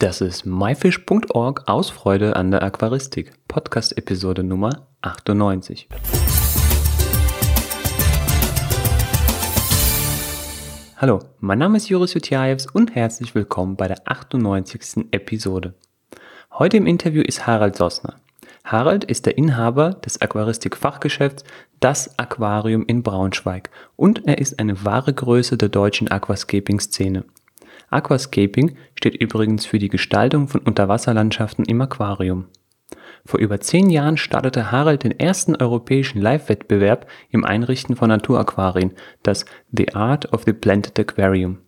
Das ist myfish.org aus Freude an der Aquaristik, Podcast-Episode Nummer 98. Hallo, mein Name ist Joris Jutjaevs und herzlich willkommen bei der 98. Episode. Heute im Interview ist Harald Sossner. Harald ist der Inhaber des Aquaristik-Fachgeschäfts Das Aquarium in Braunschweig und er ist eine wahre Größe der deutschen Aquascaping-Szene. Aquascaping steht übrigens für die Gestaltung von Unterwasserlandschaften im Aquarium. Vor über zehn Jahren startete Harald den ersten europäischen Live-Wettbewerb im Einrichten von Naturaquarien, das The Art of the Planted Aquarium.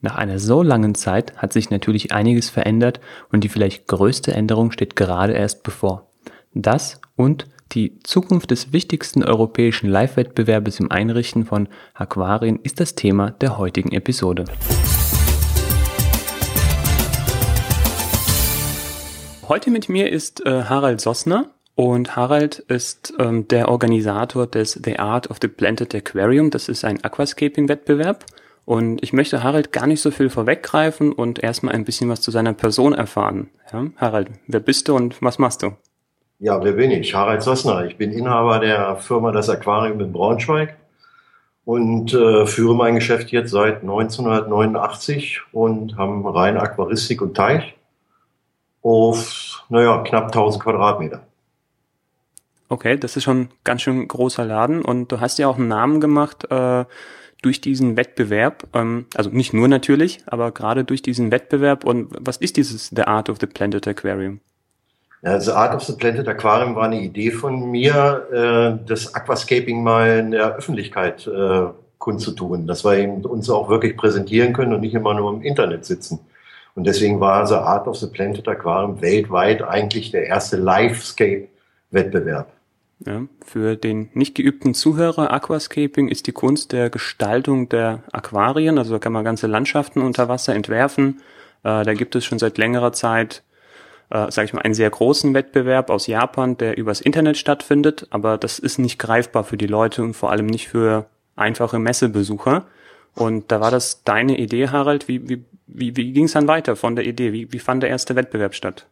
Nach einer so langen Zeit hat sich natürlich einiges verändert und die vielleicht größte Änderung steht gerade erst bevor. Das und die Zukunft des wichtigsten europäischen Live-Wettbewerbes im Einrichten von Aquarien ist das Thema der heutigen Episode. Heute mit mir ist äh, Harald Sossner und Harald ist ähm, der Organisator des The Art of the Planted Aquarium. Das ist ein Aquascaping-Wettbewerb. Und ich möchte Harald gar nicht so viel vorweggreifen und erstmal ein bisschen was zu seiner Person erfahren. Ja? Harald, wer bist du und was machst du? Ja, wer bin ich? Harald Sossner. Ich bin Inhaber der Firma Das Aquarium in Braunschweig und äh, führe mein Geschäft jetzt seit 1989 und haben rein Aquaristik und Teich auf, naja, knapp 1000 Quadratmeter. Okay, das ist schon ganz schön großer Laden und du hast ja auch einen Namen gemacht äh, durch diesen Wettbewerb. Ähm, also nicht nur natürlich, aber gerade durch diesen Wettbewerb. Und was ist dieses The Art of the Planted Aquarium? Ja, The Art of the Planted Aquarium war eine Idee von mir, äh, das Aquascaping mal in der Öffentlichkeit äh, kundzutun, dass wir eben uns auch wirklich präsentieren können und nicht immer nur im Internet sitzen. Und deswegen war The Art of the Planted Aquarium weltweit eigentlich der erste Livescape-Wettbewerb. Ja, für den nicht geübten Zuhörer, Aquascaping ist die Kunst der Gestaltung der Aquarien. Also da kann man ganze Landschaften unter Wasser entwerfen. Äh, da gibt es schon seit längerer Zeit, äh, sage ich mal, einen sehr großen Wettbewerb aus Japan, der übers Internet stattfindet. Aber das ist nicht greifbar für die Leute und vor allem nicht für einfache Messebesucher. Und da war das deine Idee, Harald. Wie, wie, wie, wie ging es dann weiter von der Idee? Wie, wie fand der erste Wettbewerb statt?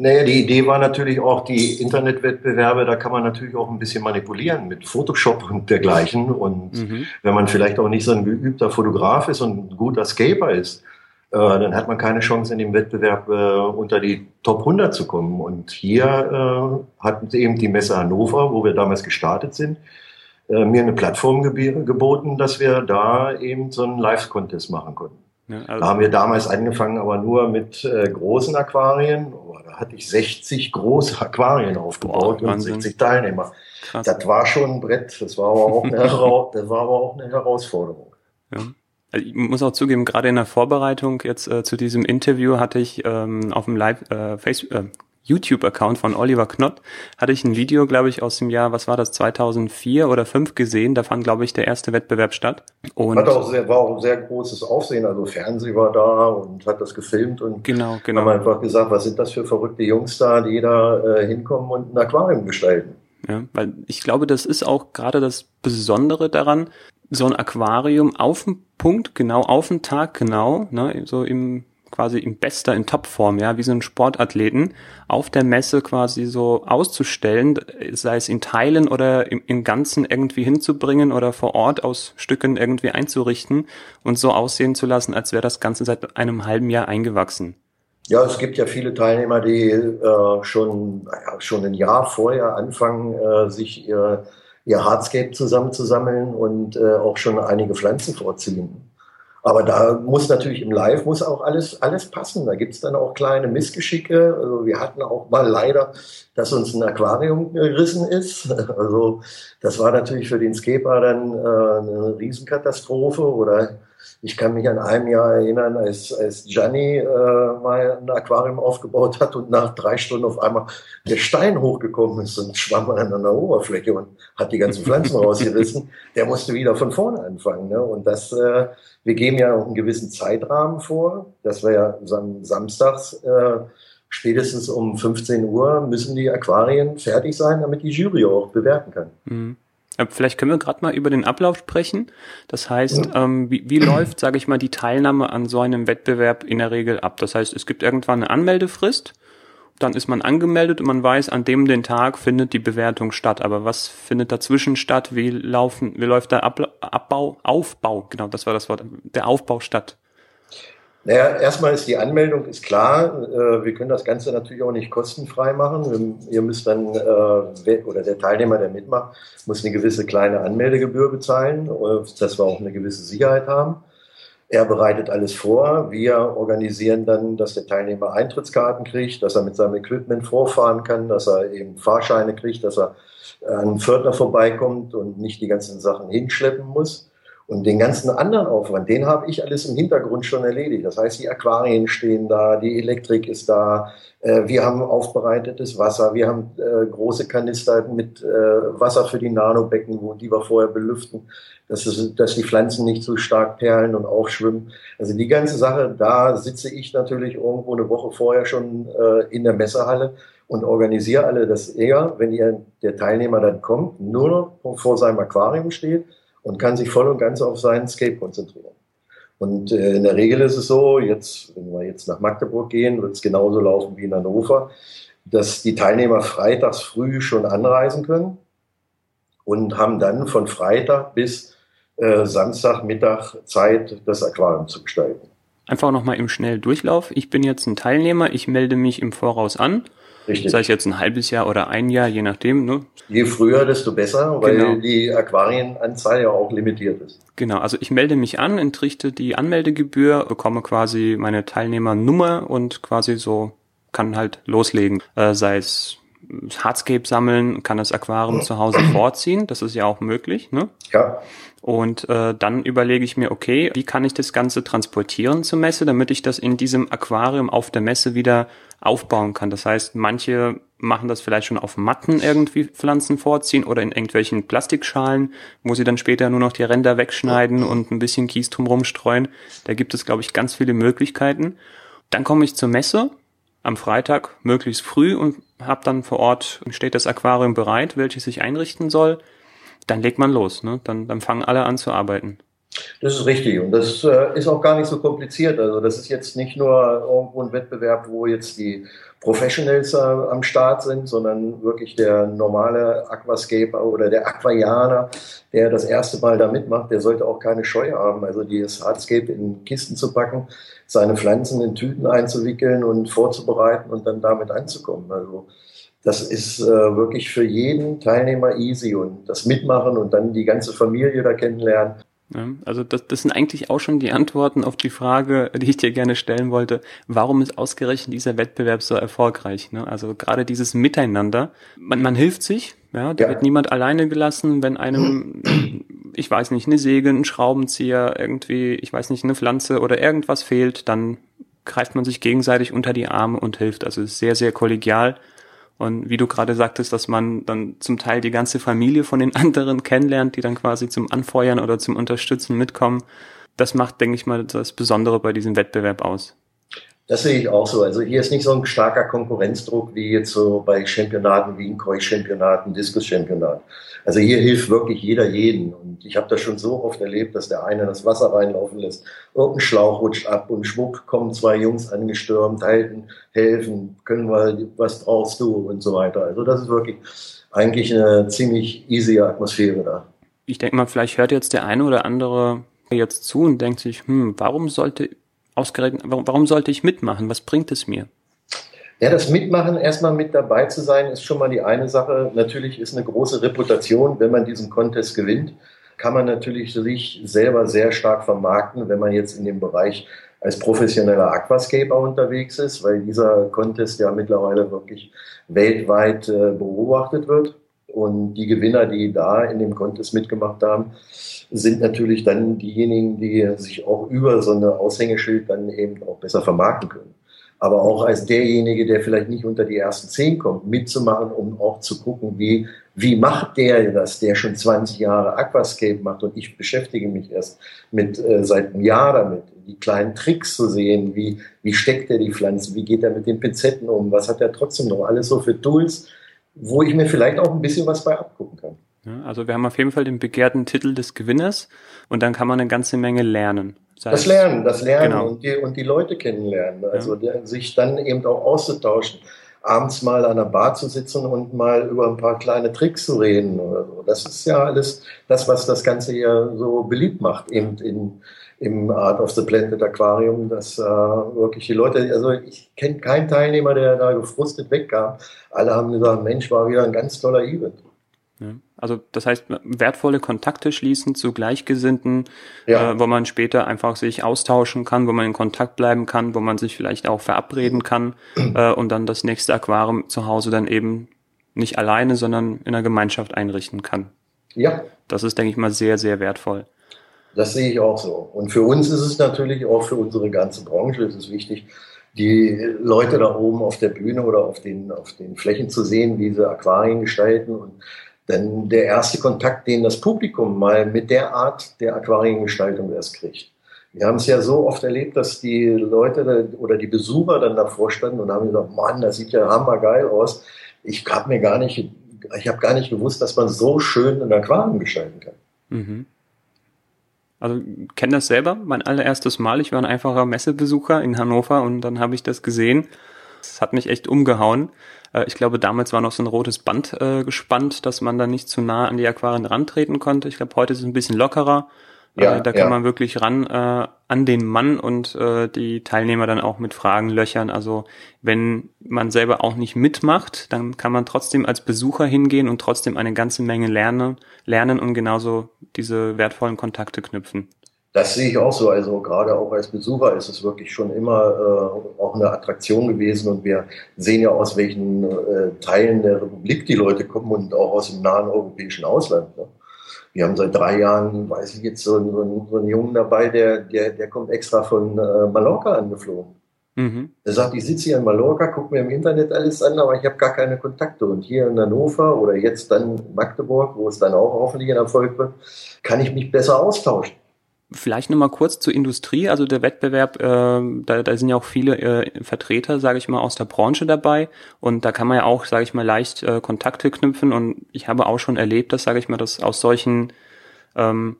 Naja, die Idee war natürlich auch die Internetwettbewerbe, da kann man natürlich auch ein bisschen manipulieren mit Photoshop und dergleichen. Und mhm. wenn man vielleicht auch nicht so ein geübter Fotograf ist und ein guter Scaper ist, äh, dann hat man keine Chance in dem Wettbewerb äh, unter die Top 100 zu kommen. Und hier äh, hat eben die Messe Hannover, wo wir damals gestartet sind, äh, mir eine Plattform geboten, dass wir da eben so einen Live-Contest machen konnten. Ja, also da haben wir damals angefangen, aber nur mit äh, großen Aquarien. Oh, da hatte ich 60 große Aquarien aufgebaut Boah, und 60 Teilnehmer. Krass. Das war schon ein Brett. Das war aber auch eine, das war aber auch eine Herausforderung. Ja. Also ich muss auch zugeben, gerade in der Vorbereitung jetzt äh, zu diesem Interview hatte ich ähm, auf dem Live äh, Facebook, äh, YouTube-Account von Oliver Knott hatte ich ein Video, glaube ich, aus dem Jahr, was war das, 2004 oder 5 gesehen. Da fand, glaube ich, der erste Wettbewerb statt. Und hat auch sehr, war auch ein sehr großes Aufsehen. Also Fernsehen war da und hat das gefilmt und genau, genau. haben einfach gesagt, was sind das für verrückte Jungs da, die da äh, hinkommen und ein Aquarium gestalten. Ja, weil ich glaube, das ist auch gerade das Besondere daran, so ein Aquarium auf den Punkt, genau auf den Tag, genau, ne, so im quasi in bester, in Topform, ja, wie so ein Sportathleten auf der Messe quasi so auszustellen, sei es in Teilen oder im, im Ganzen irgendwie hinzubringen oder vor Ort aus Stücken irgendwie einzurichten und so aussehen zu lassen, als wäre das Ganze seit einem halben Jahr eingewachsen. Ja, es gibt ja viele Teilnehmer, die äh, schon, naja, schon ein Jahr vorher anfangen, äh, sich ihr, ihr Hardscape zusammenzusammeln und äh, auch schon einige Pflanzen vorziehen. Aber da muss natürlich im Live muss auch alles, alles passen. Da gibt es dann auch kleine Missgeschicke. Also wir hatten auch mal leider, dass uns ein Aquarium gerissen ist. Also das war natürlich für den Skaper dann äh, eine Riesenkatastrophe. Oder ich kann mich an einem Jahr erinnern, als, als Gianni äh, mal ein Aquarium aufgebaut hat und nach drei Stunden auf einmal der Stein hochgekommen ist und schwamm an der Oberfläche und hat die ganzen Pflanzen rausgerissen. Der musste wieder von vorne anfangen. Ne? Und das, äh, wir geben ja auch einen gewissen Zeitrahmen vor, dass wir ja sam samstags äh, spätestens um 15 Uhr müssen die Aquarien fertig sein, damit die Jury auch bewerten kann. Mhm. Vielleicht können wir gerade mal über den Ablauf sprechen. Das heißt, ähm, wie, wie läuft, sage ich mal, die Teilnahme an so einem Wettbewerb in der Regel ab? Das heißt, es gibt irgendwann eine Anmeldefrist, dann ist man angemeldet und man weiß, an dem den Tag findet die Bewertung statt. Aber was findet dazwischen statt? Wie laufen, wie läuft der Abbau, Aufbau? Genau, das war das Wort. Der Aufbau statt. Naja, erstmal ist die Anmeldung ist klar. Äh, wir können das Ganze natürlich auch nicht kostenfrei machen. Ihr müsst dann, äh, oder der Teilnehmer, der mitmacht, muss eine gewisse kleine Anmeldegebühr bezahlen, äh, dass wir auch eine gewisse Sicherheit haben. Er bereitet alles vor. Wir organisieren dann, dass der Teilnehmer Eintrittskarten kriegt, dass er mit seinem Equipment vorfahren kann, dass er eben Fahrscheine kriegt, dass er an Pförtner vorbeikommt und nicht die ganzen Sachen hinschleppen muss. Und den ganzen anderen Aufwand, den habe ich alles im Hintergrund schon erledigt. Das heißt, die Aquarien stehen da, die Elektrik ist da, äh, wir haben aufbereitetes Wasser, wir haben äh, große Kanister mit äh, Wasser für die Nanobecken, wo die wir vorher belüften, dass, es, dass die Pflanzen nicht so stark perlen und aufschwimmen. Also die ganze Sache, da sitze ich natürlich irgendwo eine Woche vorher schon in der Messehalle und organisiere alle, dass er, wenn ihr, der Teilnehmer dann kommt, nur noch vor seinem Aquarium steht und kann sich voll und ganz auf seinen Scape konzentrieren. Und äh, in der Regel ist es so, jetzt, wenn wir jetzt nach Magdeburg gehen, wird es genauso laufen wie in Hannover, dass die Teilnehmer freitags früh schon anreisen können und haben dann von Freitag bis äh, Samstagmittag Zeit, das Aquarium zu gestalten. Einfach nochmal im Schnelldurchlauf. Ich bin jetzt ein Teilnehmer, ich melde mich im Voraus an Richtig. Sei es jetzt ein halbes Jahr oder ein Jahr, je nachdem. Ne? Je früher, desto besser, weil genau. die Aquarienanzahl ja auch limitiert ist. Genau, also ich melde mich an, entrichte die Anmeldegebühr, bekomme quasi meine Teilnehmernummer und quasi so kann halt loslegen. Äh, sei es Hardscape sammeln, kann das Aquarium zu Hause vorziehen, das ist ja auch möglich. Ne? Ja. Und äh, dann überlege ich mir, okay, wie kann ich das Ganze transportieren zur Messe, damit ich das in diesem Aquarium auf der Messe wieder aufbauen kann. Das heißt, manche machen das vielleicht schon auf Matten irgendwie Pflanzen vorziehen oder in irgendwelchen Plastikschalen, wo sie dann später nur noch die Ränder wegschneiden und ein bisschen Kies drumherum streuen. Da gibt es, glaube ich, ganz viele Möglichkeiten. Dann komme ich zur Messe am Freitag möglichst früh und habe dann vor Ort, steht das Aquarium bereit, welches ich einrichten soll dann legt man los. Ne? Dann, dann fangen alle an zu arbeiten. Das ist richtig und das äh, ist auch gar nicht so kompliziert. Also das ist jetzt nicht nur irgendwo ein Wettbewerb, wo jetzt die Professionals äh, am Start sind, sondern wirklich der normale Aquascaper oder der Aquarianer, der das erste Mal da mitmacht, der sollte auch keine Scheu haben. Also dieses Hardscape in Kisten zu packen, seine Pflanzen in Tüten einzuwickeln und vorzubereiten und dann damit anzukommen. Also das ist äh, wirklich für jeden Teilnehmer easy und das Mitmachen und dann die ganze Familie da kennenlernen. Ja, also das, das sind eigentlich auch schon die Antworten auf die Frage, die ich dir gerne stellen wollte. Warum ist ausgerechnet dieser Wettbewerb so erfolgreich? Ne? Also gerade dieses Miteinander. Man, man hilft sich, ja, da ja. wird niemand alleine gelassen, wenn einem, ich weiß nicht, eine Säge, ein Schraubenzieher, irgendwie, ich weiß nicht, eine Pflanze oder irgendwas fehlt, dann greift man sich gegenseitig unter die Arme und hilft. Also es ist sehr, sehr kollegial und wie du gerade sagtest, dass man dann zum Teil die ganze Familie von den anderen kennenlernt, die dann quasi zum Anfeuern oder zum Unterstützen mitkommen, das macht, denke ich mal, das Besondere bei diesem Wettbewerb aus. Das sehe ich auch so. Also hier ist nicht so ein starker Konkurrenzdruck wie jetzt so bei Championaten wie ein Koi-Championaten, Diskus-Championat. Also hier hilft wirklich jeder jeden. Und ich habe das schon so oft erlebt, dass der eine das Wasser reinlaufen lässt, irgendein Schlauch rutscht ab und schwupp kommen zwei Jungs angestürmt, halten, helfen, können wir, was brauchst du und so weiter. Also das ist wirklich eigentlich eine ziemlich easy Atmosphäre da. Ich denke mal, vielleicht hört jetzt der eine oder andere jetzt zu und denkt sich, hm, warum sollte ausgerechnet, warum, sollte ich mitmachen? Was bringt es mir? Ja, das Mitmachen, erstmal mit dabei zu sein, ist schon mal die eine Sache. Natürlich ist eine große Reputation, wenn man diesen Contest gewinnt, kann man natürlich sich selber sehr stark vermarkten, wenn man jetzt in dem Bereich als professioneller Aquascaper unterwegs ist, weil dieser Contest ja mittlerweile wirklich weltweit äh, beobachtet wird. Und die Gewinner, die da in dem Contest mitgemacht haben, sind natürlich dann diejenigen, die sich auch über so eine Aushängeschild dann eben auch besser vermarkten können. Aber auch als derjenige, der vielleicht nicht unter die ersten zehn kommt, mitzumachen, um auch zu gucken, wie, wie macht der das, der schon 20 Jahre Aquascape macht und ich beschäftige mich erst mit, äh, seit einem Jahr damit, die kleinen Tricks zu sehen, wie, wie steckt er die Pflanzen, wie geht er mit den Pinzetten um, was hat er trotzdem noch alles so für Tools, wo ich mir vielleicht auch ein bisschen was bei abgucken kann. Ja, also wir haben auf jeden Fall den begehrten Titel des Gewinners und dann kann man eine ganze Menge lernen. Das, das Lernen, das Lernen genau. und, die, und die Leute kennenlernen. Also ja. sich dann eben auch auszutauschen. Abends mal an der Bar zu sitzen und mal über ein paar kleine Tricks zu reden oder so. Das ist ja alles das, was das Ganze hier so beliebt macht, eben in, im Art of the Planted Aquarium, dass äh, wirklich die Leute, also ich kenne keinen Teilnehmer, der da gefrustet wegkam. Alle haben gesagt, Mensch, war wieder ein ganz toller Event. Ja. Also das heißt, wertvolle Kontakte schließen zu Gleichgesinnten, ja. äh, wo man später einfach sich austauschen kann, wo man in Kontakt bleiben kann, wo man sich vielleicht auch verabreden kann äh, und dann das nächste Aquarium zu Hause dann eben nicht alleine, sondern in einer Gemeinschaft einrichten kann. Ja. Das ist, denke ich mal, sehr, sehr wertvoll. Das sehe ich auch so. Und für uns ist es natürlich auch für unsere ganze Branche ist es wichtig, die Leute da oben auf der Bühne oder auf den, auf den Flächen zu sehen, wie sie Aquarien gestalten und denn der erste Kontakt, den das Publikum mal mit der Art der Aquariengestaltung erst kriegt. Wir haben es ja so oft erlebt, dass die Leute oder die Besucher dann davor standen und haben gesagt, Mann, das sieht ja hammergeil aus. Ich habe mir gar nicht, ich habe gar nicht gewusst, dass man so schön ein Aquarium gestalten kann. Mhm. Also kenne das selber, mein allererstes Mal. Ich war ein einfacher Messebesucher in Hannover und dann habe ich das gesehen. Es hat mich echt umgehauen. Äh, ich glaube, damals war noch so ein rotes Band äh, gespannt, dass man da nicht zu nah an die Aquarien rantreten konnte. Ich glaube, heute ist es ein bisschen lockerer. Äh, ja, da kann ja. man wirklich ran äh, an den Mann und äh, die Teilnehmer dann auch mit Fragen löchern. Also wenn man selber auch nicht mitmacht, dann kann man trotzdem als Besucher hingehen und trotzdem eine ganze Menge lernen, lernen und genauso diese wertvollen Kontakte knüpfen. Das sehe ich auch so. Also gerade auch als Besucher ist es wirklich schon immer äh, auch eine Attraktion gewesen. Und wir sehen ja aus welchen äh, Teilen der Republik die Leute kommen und auch aus dem nahen europäischen Ausland. Ne? Wir haben seit drei Jahren, weiß ich jetzt, so, so, so einen Jungen dabei, der, der, der kommt extra von äh, Mallorca angeflogen. Mhm. Er sagt, ich sitze hier in Mallorca, gucke mir im Internet alles an, aber ich habe gar keine Kontakte. Und hier in Hannover oder jetzt dann Magdeburg, wo es dann auch hoffentlich ein Erfolg wird, kann ich mich besser austauschen. Vielleicht nochmal kurz zur Industrie. Also der Wettbewerb, äh, da, da sind ja auch viele äh, Vertreter, sage ich mal, aus der Branche dabei. Und da kann man ja auch, sage ich mal, leicht äh, Kontakte knüpfen. Und ich habe auch schon erlebt, dass, sage ich mal, dass aus solchen ähm,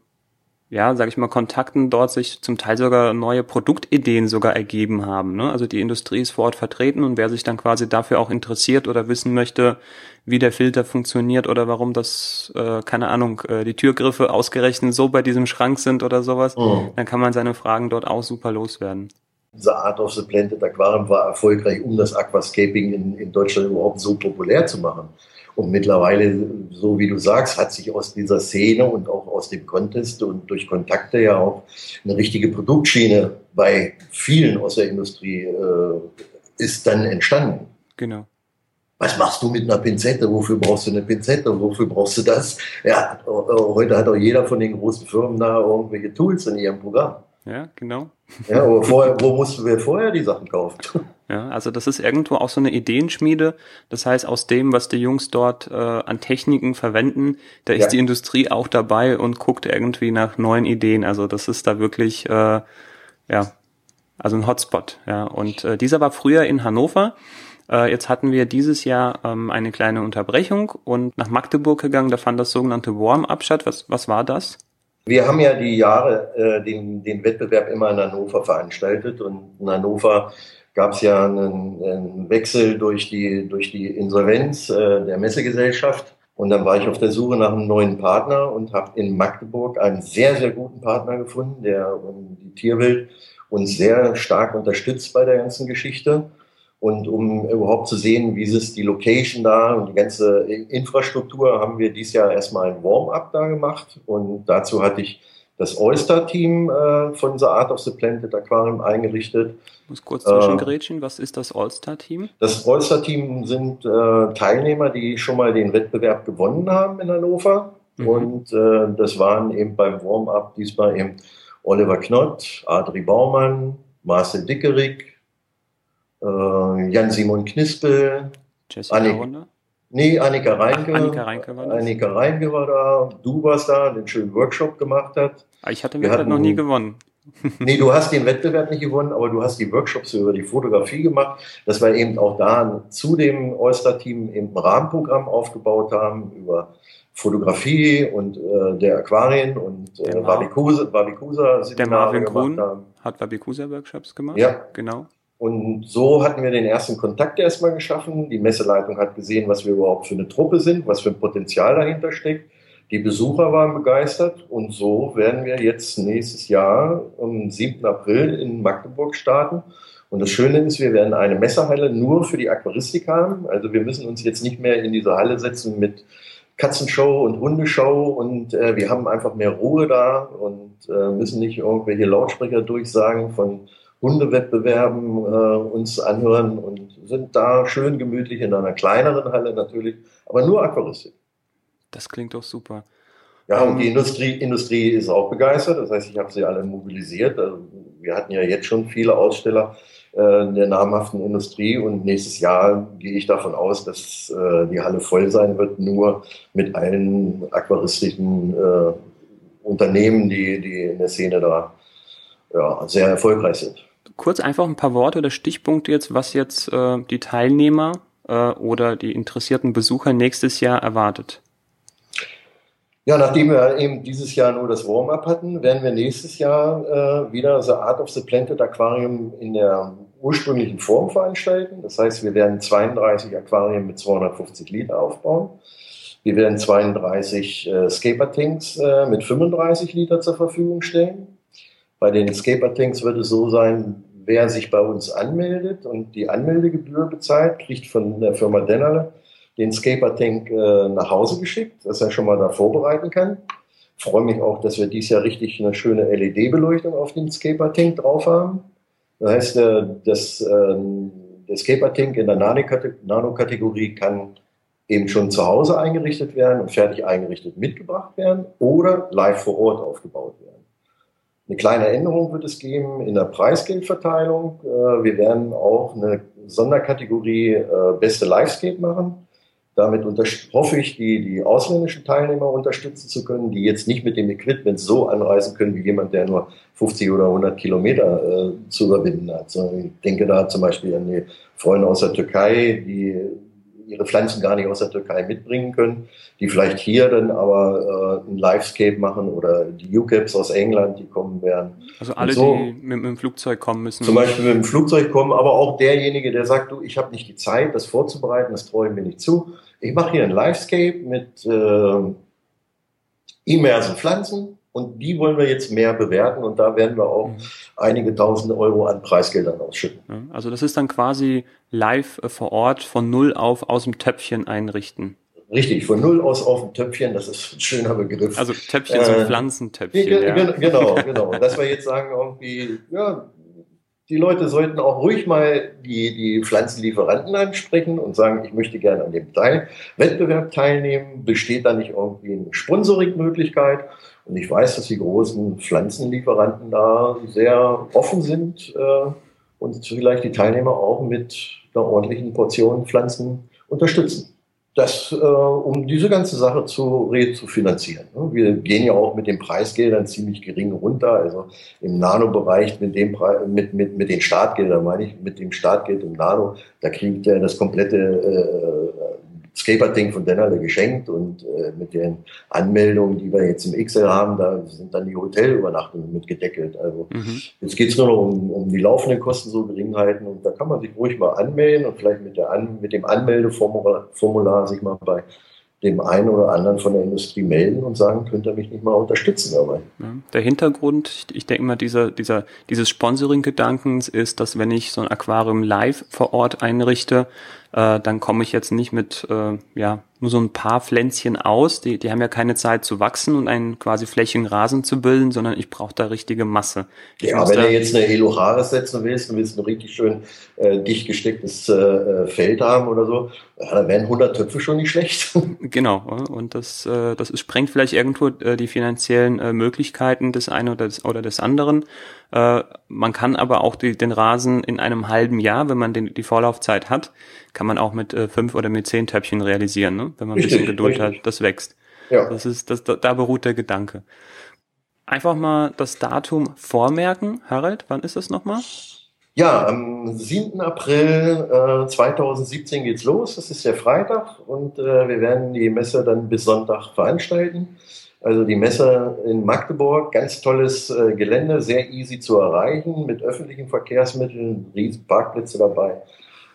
ja, sage ich mal, Kontakten dort sich zum Teil sogar neue Produktideen sogar ergeben haben. Ne? Also die Industrie ist vor Ort vertreten und wer sich dann quasi dafür auch interessiert oder wissen möchte, wie der Filter funktioniert oder warum das, äh, keine Ahnung, äh, die Türgriffe ausgerechnet so bei diesem Schrank sind oder sowas, mhm. dann kann man seine Fragen dort auch super loswerden. Diese Art of the Planted Aquarium war erfolgreich, um das Aquascaping in, in Deutschland überhaupt so populär zu machen. Und mittlerweile, so wie du sagst, hat sich aus dieser Szene und auch aus dem Contest und durch Kontakte ja auch eine richtige Produktschiene bei vielen aus der Industrie äh, ist dann entstanden. Genau. Was machst du mit einer Pinzette? Wofür brauchst du eine Pinzette? Wofür brauchst du das? Ja, heute hat auch jeder von den großen Firmen da irgendwelche Tools in ihrem Programm. Ja, genau. Ja, aber vorher, wo mussten wir vorher die Sachen kaufen? Ja, also das ist irgendwo auch so eine Ideenschmiede. Das heißt, aus dem, was die Jungs dort äh, an Techniken verwenden, da ist ja. die Industrie auch dabei und guckt irgendwie nach neuen Ideen. Also das ist da wirklich, äh, ja, also ein Hotspot. Ja, und äh, dieser war früher in Hannover. Äh, jetzt hatten wir dieses Jahr ähm, eine kleine Unterbrechung und nach Magdeburg gegangen. Da fand das sogenannte Warm-up statt. Was, was war das? Wir haben ja die Jahre äh, den, den Wettbewerb immer in Hannover veranstaltet und in Hannover gab es ja einen, einen, Wechsel durch die, durch die Insolvenz äh, der Messegesellschaft. Und dann war ich auf der Suche nach einem neuen Partner und habe in Magdeburg einen sehr, sehr guten Partner gefunden, der die Tierwelt uns sehr stark unterstützt bei der ganzen Geschichte. Und um überhaupt zu sehen, wie ist die Location da und die ganze Infrastruktur, haben wir dieses Jahr erstmal ein Warm-up da gemacht. Und dazu hatte ich das Oyster-Team äh, von The Art of the Planted Aquarium eingerichtet. Ich muss kurz zwischengrätschen, äh, was ist das All-Star-Team? Das All-Star-Team sind äh, Teilnehmer, die schon mal den Wettbewerb gewonnen haben in Hannover. Mhm. Und äh, das waren eben beim Warm-up diesmal eben Oliver Knott, Adri Baumann, Marcel Dickerig, äh, Jan-Simon Knispel, Jessica Annik, Nee, Annika Reinke. Ach, Annika Reinke war. Annika Reinke war da. Du warst da, den schönen Workshop gemacht hat. Ah, ich hatte mir noch nie gewonnen. nee, du hast den Wettbewerb nicht gewonnen, aber du hast die Workshops über die Fotografie gemacht, dass wir eben auch da zu dem Oyster-Team eben ein Rahmenprogramm aufgebaut haben über Fotografie und äh, der Aquarien und äh, Wabikusa, Der Marvin Kuhn hat Wabikusa Workshops gemacht. Ja. Genau. Und so hatten wir den ersten Kontakt erstmal geschaffen. Die Messeleitung hat gesehen, was wir überhaupt für eine Truppe sind, was für ein Potenzial dahinter steckt. Die Besucher waren begeistert und so werden wir jetzt nächstes Jahr am 7. April in Magdeburg starten. Und das Schöne ist, wir werden eine Messehalle nur für die Aquaristik haben. Also wir müssen uns jetzt nicht mehr in diese Halle setzen mit Katzenshow und Hundeshow und äh, wir haben einfach mehr Ruhe da und äh, müssen nicht irgendwelche Lautsprecher durchsagen von Hundewettbewerben äh, uns anhören und sind da schön gemütlich in einer kleineren Halle natürlich, aber nur Aquaristik. Das klingt doch super. Ja, und die ähm, Industrie, Industrie ist auch begeistert. Das heißt, ich habe sie alle mobilisiert. Also wir hatten ja jetzt schon viele Aussteller äh, der namhaften Industrie und nächstes Jahr gehe ich davon aus, dass äh, die Halle voll sein wird, nur mit allen aquaristischen äh, Unternehmen, die, die in der Szene da ja, sehr erfolgreich sind. Kurz einfach ein paar Worte oder Stichpunkte jetzt, was jetzt äh, die Teilnehmer äh, oder die interessierten Besucher nächstes Jahr erwartet. Ja, nachdem wir eben dieses Jahr nur das Warm-up hatten, werden wir nächstes Jahr äh, wieder The Art of the Planted Aquarium in der ursprünglichen Form veranstalten. Das heißt, wir werden 32 Aquarien mit 250 Liter aufbauen. Wir werden 32 äh, Scaper-Tanks äh, mit 35 Liter zur Verfügung stellen. Bei den Scaper-Tanks wird es so sein, wer sich bei uns anmeldet und die Anmeldegebühr bezahlt, kriegt von der Firma Dennerle den Scaper-Tank äh, nach Hause geschickt, dass er schon mal da vorbereiten kann. Freue mich auch, dass wir dieses Jahr richtig eine schöne LED-Beleuchtung auf dem Scaper-Tank drauf haben. Das heißt, äh, das, äh, der Scaper-Tank in der Nano-Kategorie kann eben schon zu Hause eingerichtet werden und fertig eingerichtet mitgebracht werden oder live vor Ort aufgebaut werden. Eine kleine Änderung wird es geben in der Preisgeldverteilung. Äh, wir werden auch eine Sonderkategorie äh, Beste Livescape machen. Damit hoffe ich, die, die ausländischen Teilnehmer unterstützen zu können, die jetzt nicht mit dem Equipment so anreisen können wie jemand, der nur 50 oder 100 Kilometer äh, zu überwinden hat. So, ich denke da zum Beispiel an die Freunde aus der Türkei, die ihre Pflanzen gar nicht aus der Türkei mitbringen können, die vielleicht hier dann aber äh, ein Livescape machen oder die UCAPs aus England, die kommen werden. Also alle, so, die mit, mit, dem Flugzeug kommen müssen. Zum Beispiel mit dem Flugzeug kommen, aber auch derjenige, der sagt, du, ich habe nicht die Zeit, das vorzubereiten, das traue ich mir nicht zu ich mache hier ein Livescape mit äh, immersen Pflanzen und die wollen wir jetzt mehr bewerten und da werden wir auch mhm. einige tausend Euro an Preisgeldern ausschütten. Also das ist dann quasi live äh, vor Ort von null auf aus dem Töpfchen einrichten. Richtig, von null aus auf dem Töpfchen, das ist ein schöner Begriff. Also Töpfchen, so äh, Pflanzentöpfchen. Ja. Genau, genau. Dass wir jetzt sagen, irgendwie, ja, die Leute sollten auch ruhig mal die, die Pflanzenlieferanten ansprechen und sagen, ich möchte gerne an dem Teil Wettbewerb teilnehmen. Besteht da nicht irgendwie eine Sponsoring-Möglichkeit? Und ich weiß, dass die großen Pflanzenlieferanten da sehr offen sind äh, und vielleicht die Teilnehmer auch mit einer ordentlichen Portion Pflanzen unterstützen das, äh, um diese ganze Sache zu refinanzieren. Ne? Wir gehen ja auch mit den Preisgeldern ziemlich gering runter. Also im Nano-Bereich mit, mit, mit, mit den Startgeldern, meine ich, mit dem Startgeld im Nano, da kriegt er das komplette äh, Skaper-Ding von Dennerle geschenkt und äh, mit den Anmeldungen, die wir jetzt im Excel haben, da sind dann die Hotelübernachtungen mit gedeckelt. Also mhm. jetzt geht es nur noch um, um die laufenden Kosten so gering halten und da kann man sich ruhig mal anmelden und vielleicht mit, der An mit dem Anmeldeformular Formular sich mal bei dem einen oder anderen von der Industrie melden und sagen, könnt ihr mich nicht mal unterstützen dabei. Ja, der Hintergrund, ich, ich denke mal, dieser, dieser, dieses Sponsoring-Gedankens ist, dass wenn ich so ein Aquarium live vor Ort einrichte, äh, dann komme ich jetzt nicht mit äh, ja, nur so ein paar Pflänzchen aus. Die, die haben ja keine Zeit zu wachsen und einen quasi flächigen Rasen zu bilden, sondern ich brauche da richtige Masse. Ich ja, wenn du jetzt eine Eloharis setzen willst und willst ein richtig schön äh, dicht gestecktes äh, Feld haben oder so, ja, dann wären 100 Töpfe schon nicht schlecht. genau, und das, äh, das sprengt vielleicht irgendwo äh, die finanziellen äh, Möglichkeiten des einen oder des, oder des anderen. Äh, man kann aber auch die, den Rasen in einem halben Jahr, wenn man den, die Vorlaufzeit hat, kann man auch mit äh, fünf oder mit zehn Töpfchen realisieren, ne? wenn man ein bisschen Geduld richtig. hat, das wächst. Ja. Das ist, das, da beruht der Gedanke. einfach mal das Datum vormerken. Harald, wann ist das nochmal? Ja, am 7. April äh, 2017 geht's los. Das ist der Freitag und äh, wir werden die Messe dann bis Sonntag veranstalten. Also die Messe in Magdeburg, ganz tolles äh, Gelände, sehr easy zu erreichen, mit öffentlichen Verkehrsmitteln, riesen Parkplätze dabei.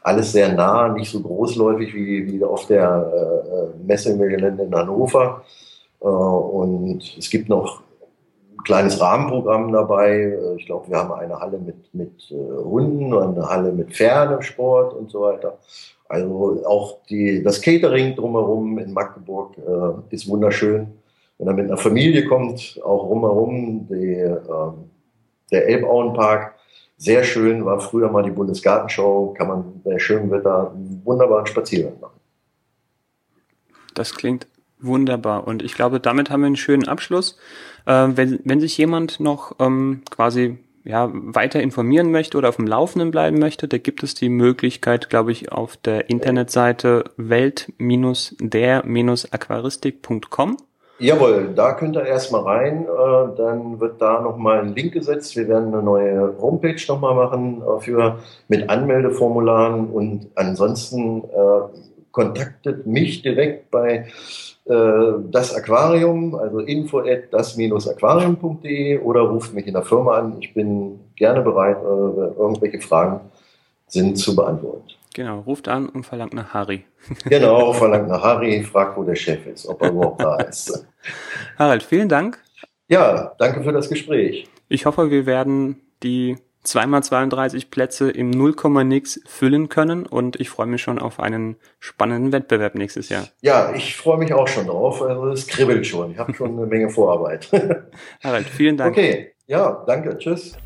Alles sehr nah, nicht so großläufig wie, wie auf der äh, äh Messe im Gelände in Hannover. Äh, und es gibt noch ein kleines Rahmenprogramm dabei. Äh, ich glaube, wir haben eine Halle mit, mit äh, Hunden und eine Halle mit Pferdesport und so weiter. Also auch die, das Catering drumherum in Magdeburg ist wunderschön wenn er mit einer Familie kommt, auch rumherum, die, ähm, der Elbauenpark, sehr schön, war früher mal die Bundesgartenschau, kann man bei schönem Wetter einen wunderbaren Spaziergang machen. Das klingt wunderbar und ich glaube, damit haben wir einen schönen Abschluss. Äh, wenn, wenn sich jemand noch ähm, quasi ja, weiter informieren möchte oder auf dem Laufenden bleiben möchte, da gibt es die Möglichkeit, glaube ich, auf der Internetseite welt-der-aquaristik.com Jawohl, da könnt ihr erstmal rein. Äh, dann wird da nochmal ein Link gesetzt. Wir werden eine neue Homepage nochmal machen äh, für, mit Anmeldeformularen. Und ansonsten äh, kontaktet mich direkt bei äh, das Aquarium, also info at das-aquarium.de oder ruft mich in der Firma an. Ich bin gerne bereit, äh, irgendwelche Fragen sind zu beantworten. Genau, ruft an und verlangt nach Harry. Genau, verlangt nach Harry, fragt, wo der Chef ist, ob er überhaupt da ist. Harald, vielen Dank. Ja, danke für das Gespräch. Ich hoffe, wir werden die 2x32 Plätze im 0, nix füllen können und ich freue mich schon auf einen spannenden Wettbewerb nächstes Jahr. Ja, ich freue mich auch schon drauf. Also es kribbelt schon. Ich habe schon eine Menge Vorarbeit. Harald, vielen Dank. Okay, ja, danke. Tschüss.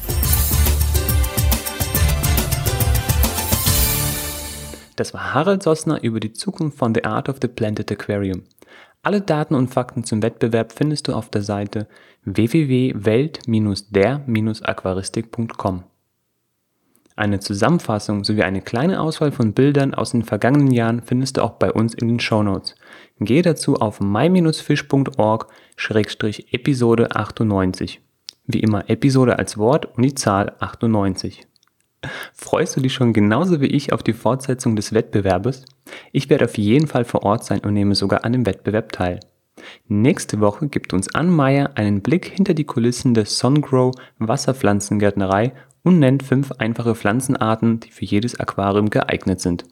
Das war Harald Sossner über die Zukunft von The Art of the Planted Aquarium. Alle Daten und Fakten zum Wettbewerb findest du auf der Seite www.welt-der-aquaristik.com. Eine Zusammenfassung sowie eine kleine Auswahl von Bildern aus den vergangenen Jahren findest du auch bei uns in den Shownotes. Gehe dazu auf my-fish.org-episode 98. Wie immer Episode als Wort und die Zahl 98. Freust du dich schon genauso wie ich auf die Fortsetzung des Wettbewerbes? Ich werde auf jeden Fall vor Ort sein und nehme sogar an dem Wettbewerb teil. Nächste Woche gibt uns Ann Meyer einen Blick hinter die Kulissen der Sungrow Wasserpflanzengärtnerei und nennt fünf einfache Pflanzenarten, die für jedes Aquarium geeignet sind.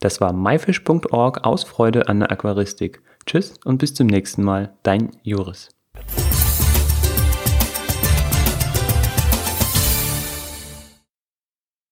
Das war myfish.org aus Freude an der Aquaristik. Tschüss und bis zum nächsten Mal, dein Joris.